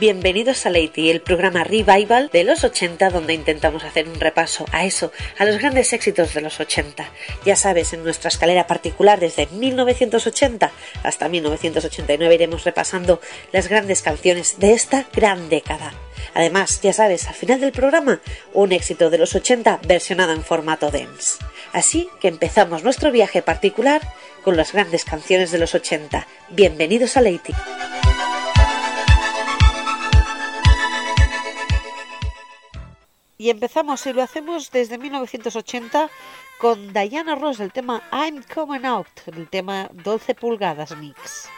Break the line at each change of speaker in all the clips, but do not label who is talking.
Bienvenidos a Lady, el programa revival de los 80 donde intentamos hacer un repaso a eso, a los grandes éxitos de los 80. Ya sabes, en nuestra escalera particular desde 1980 hasta 1989 iremos repasando las grandes canciones de esta gran década. Además, ya sabes, al final del programa, un éxito de los 80 versionado en formato dance. Así que empezamos nuestro viaje particular con las grandes canciones de los 80. Bienvenidos a Lady. Y empezamos y lo hacemos desde 1980 con Diana Ross, el tema I'm Coming Out, el tema 12 pulgadas mix.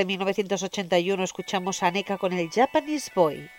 Desde 1981 escuchamos a Neka con el Japanese Boy.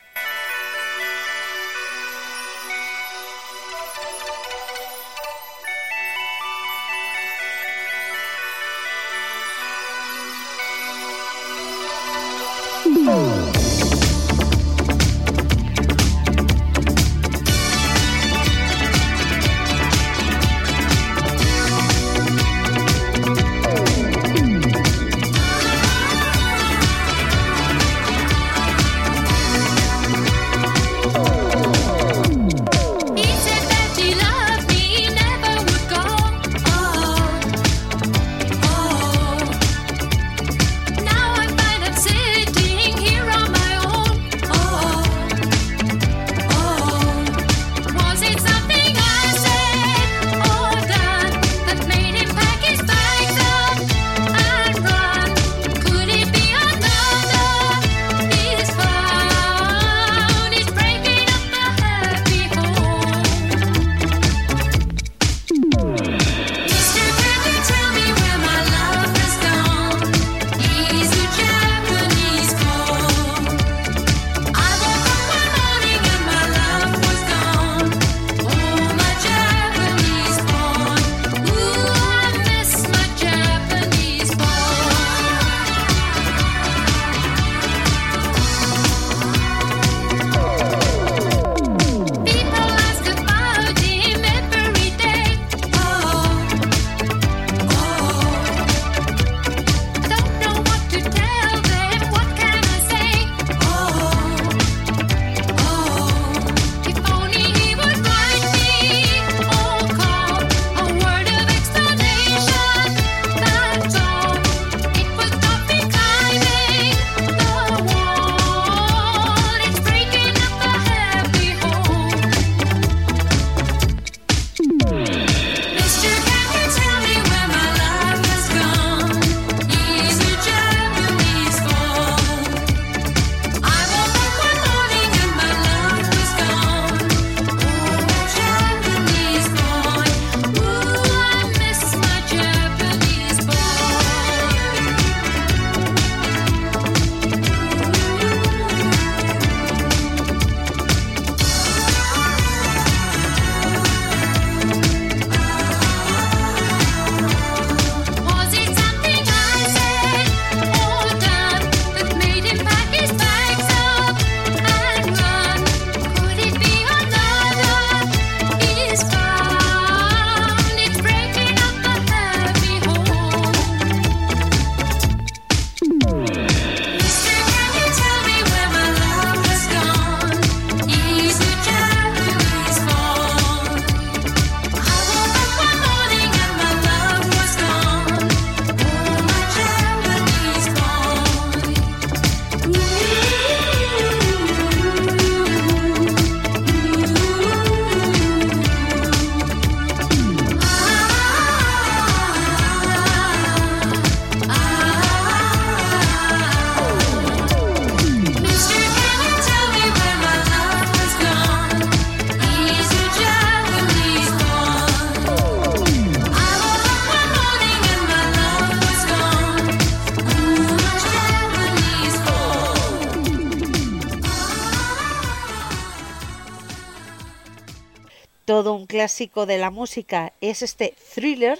Clásico de la música es este thriller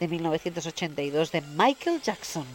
de 1982 de Michael Jackson.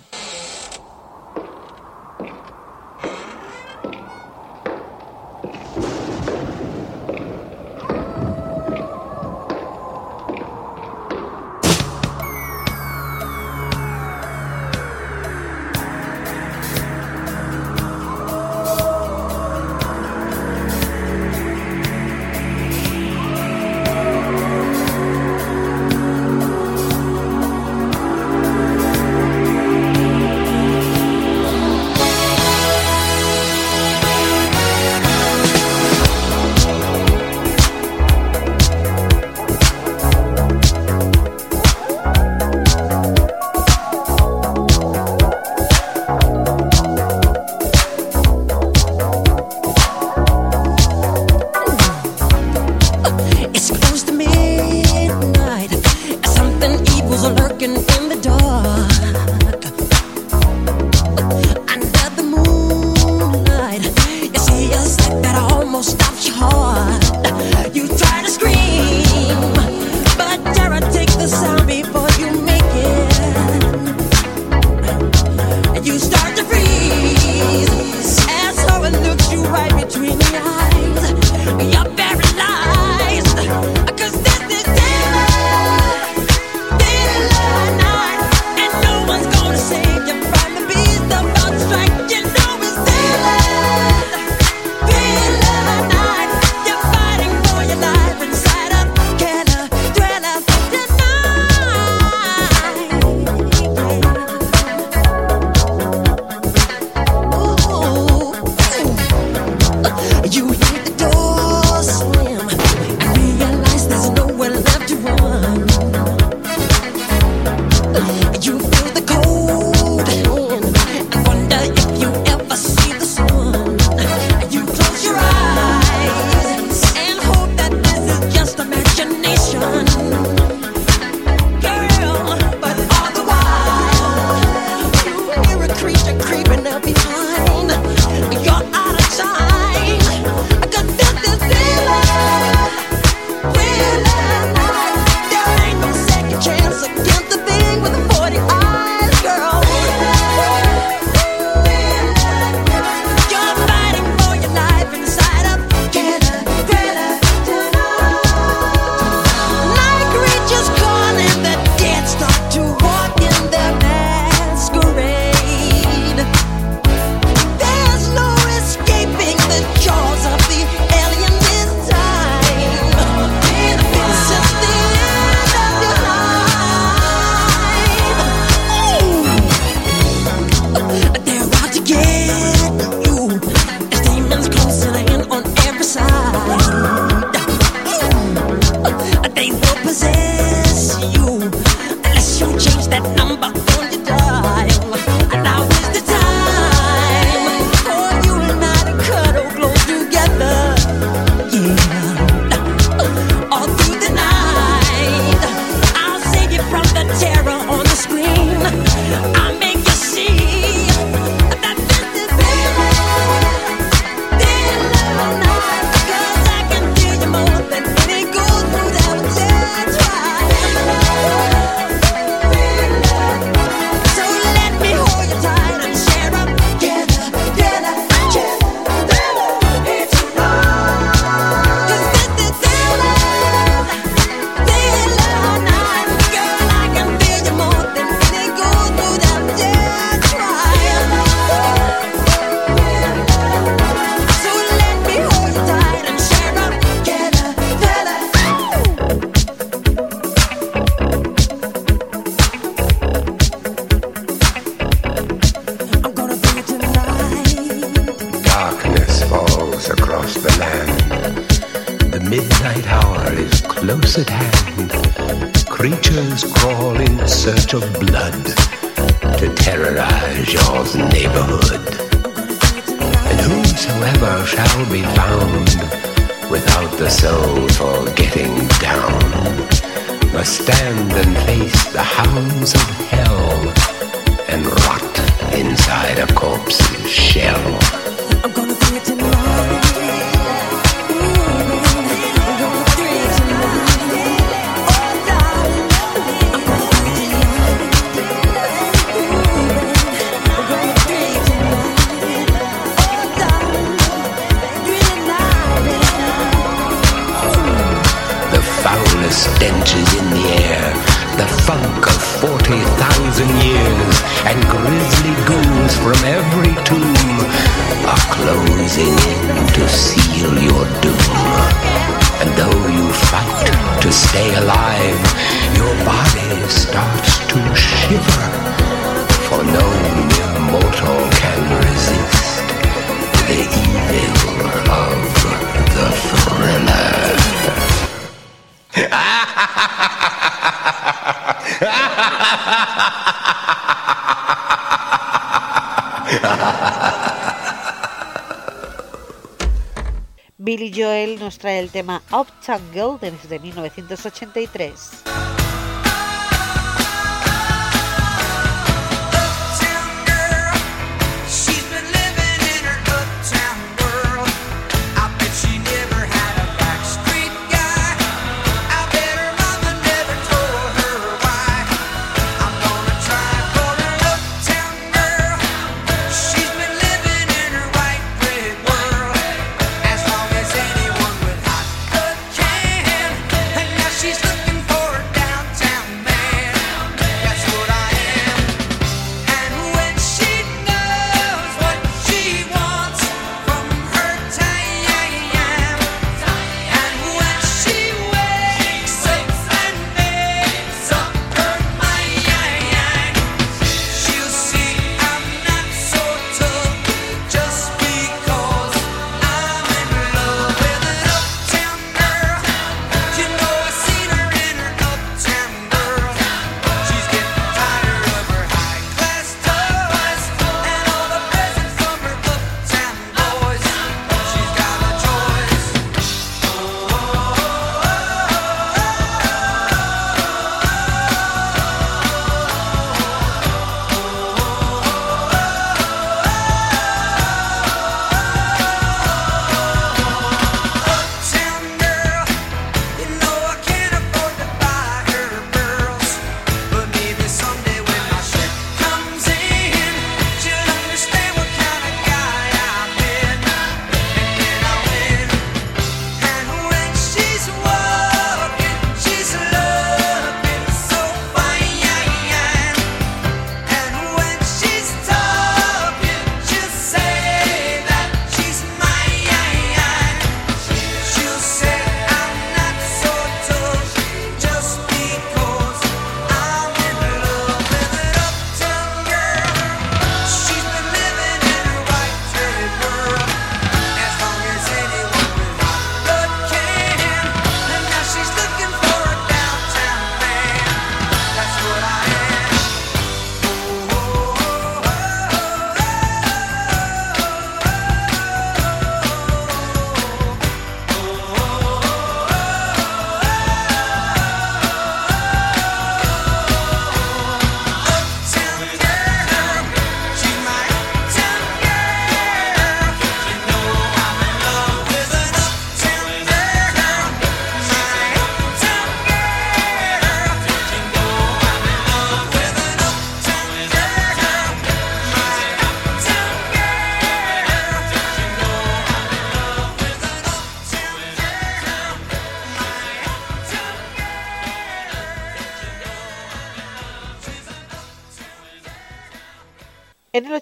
Joel nos trae el tema Up Tangle desde 1983.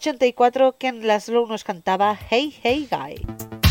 1984, Ken Laszlo nos cantaba Hey Hey Guy.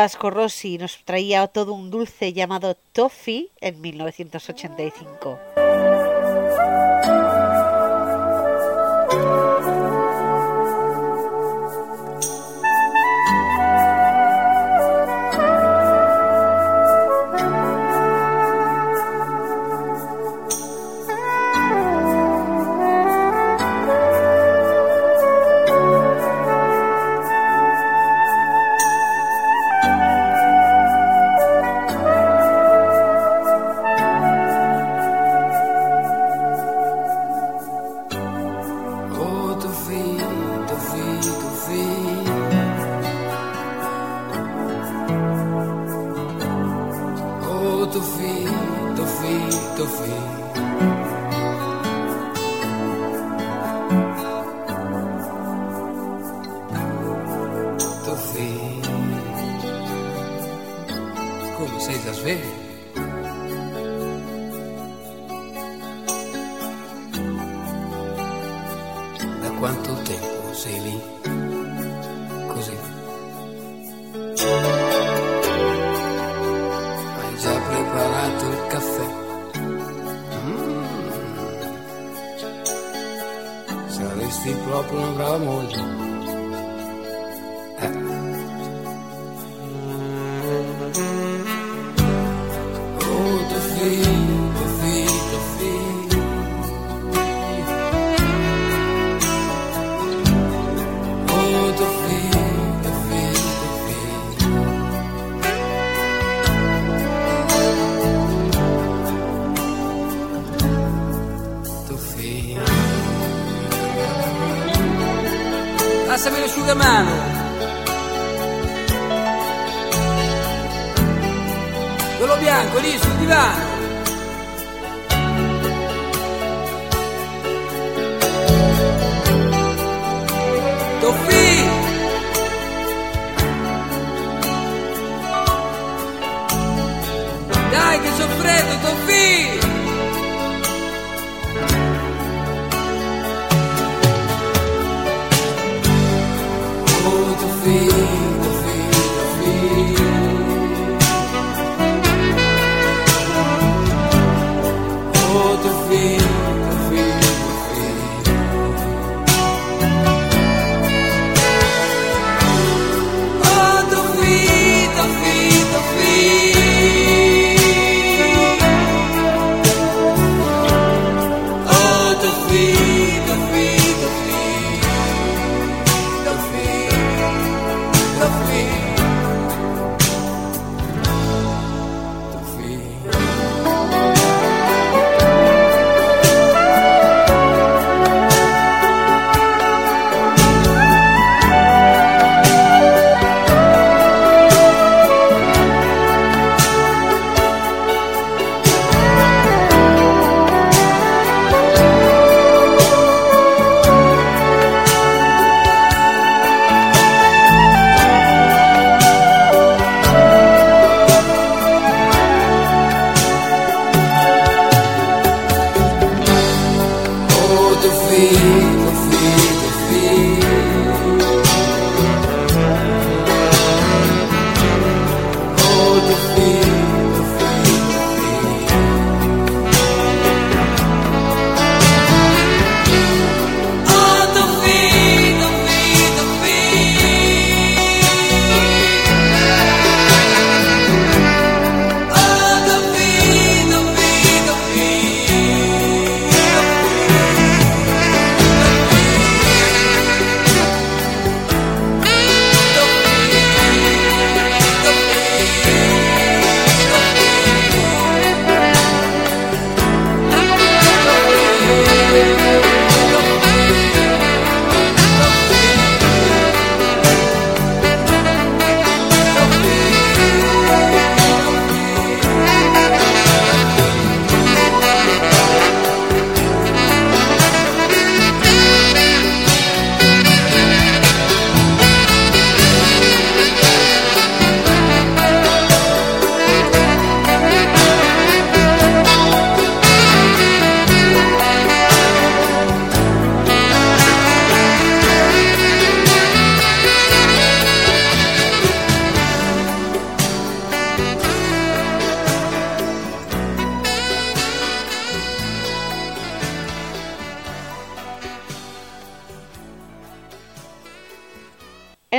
Vasco Rossi nos traía todo un dulce llamado Toffee en 1985. come sei già sveglio. Da quanto tempo sei lì? Così. Hai già preparato il caffè? Mm. Saresti proprio una brava moglie.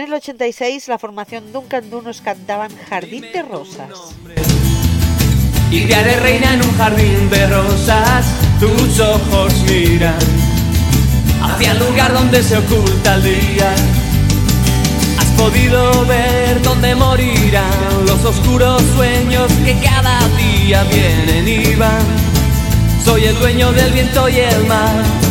En el 86 la formación Duncan Du nos cantaban Jardín de Rosas.
Y te haré reina en un jardín de rosas, tus ojos miran hacia el lugar donde se oculta el día. Has podido ver dónde morirán los oscuros sueños que cada día vienen y van. Soy el dueño del viento y el mar.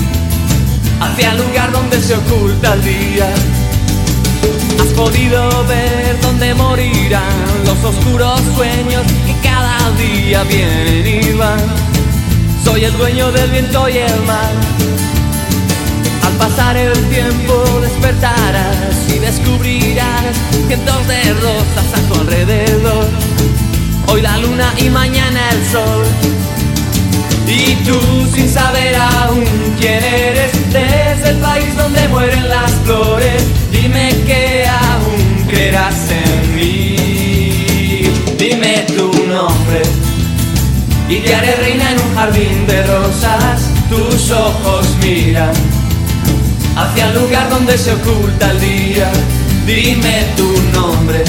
hacia el lugar donde se oculta el día. Has podido ver dónde morirán los oscuros sueños que cada día vienen y van. Soy el dueño del viento y el mar. Al pasar el tiempo despertarás y descubrirás cientos de rosas a tu alrededor. Hoy la luna y mañana el sol. Y tú sin saber el país donde mueren las flores, dime que aún creerás en mí. Dime tu nombre y te haré reina en un jardín de rosas. Tus ojos miran hacia el lugar donde se oculta el día. Dime tu nombre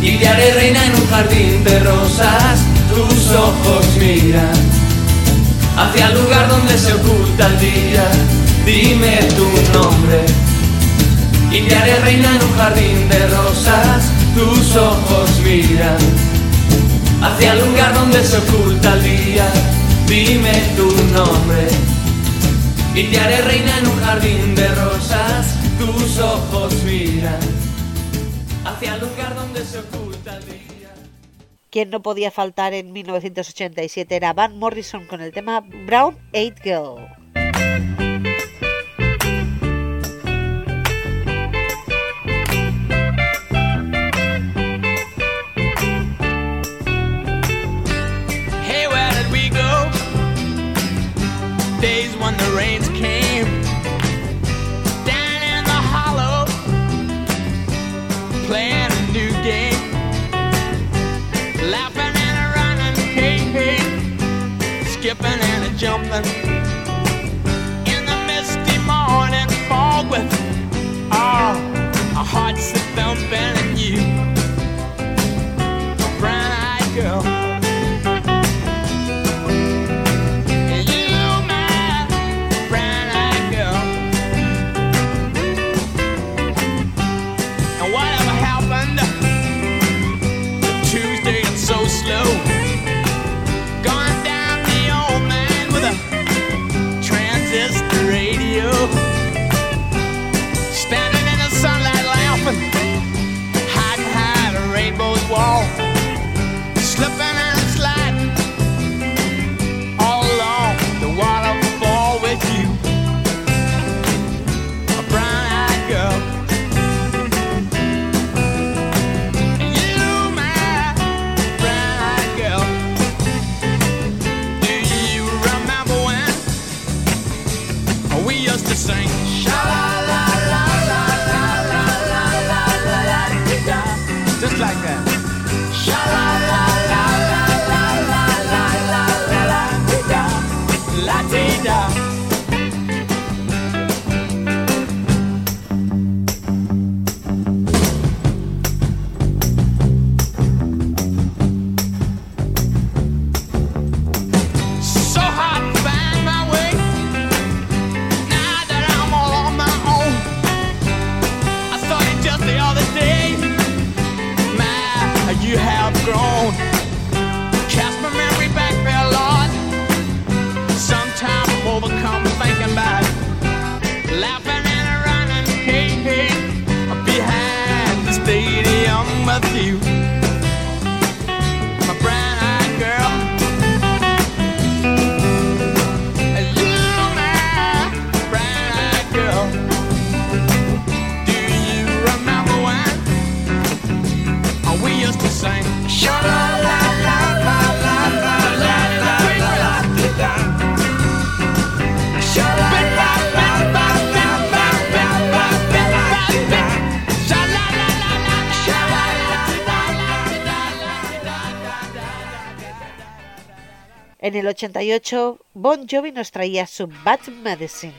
y te haré reina en un jardín de rosas. Tus ojos miran hacia el lugar donde se oculta el día. Dime tu nombre y te haré reina en un jardín de rosas. Tus ojos miran hacia el lugar donde se oculta el día. Dime tu nombre y te haré reina en un jardín de rosas. Tus ojos miran hacia el lugar donde se oculta el día.
Quien no podía faltar en 1987 era Van Morrison con el tema Brown Eight Girl.
Jumping. In the misty morning fog with, oh, our hearts a thumping
En el 88, Bon Jovi nos traía su Bad Medicine.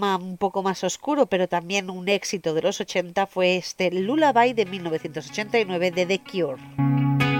Más oscuro, pero también un éxito de los 80 fue este Lullaby de 1989 de The Cure.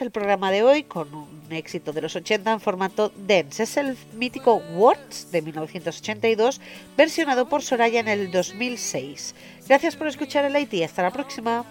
El programa de hoy con un éxito de los 80 en formato dance. Es el mítico Words de 1982, versionado por Soraya en el 2006. Gracias por escuchar el IT. Hasta la próxima.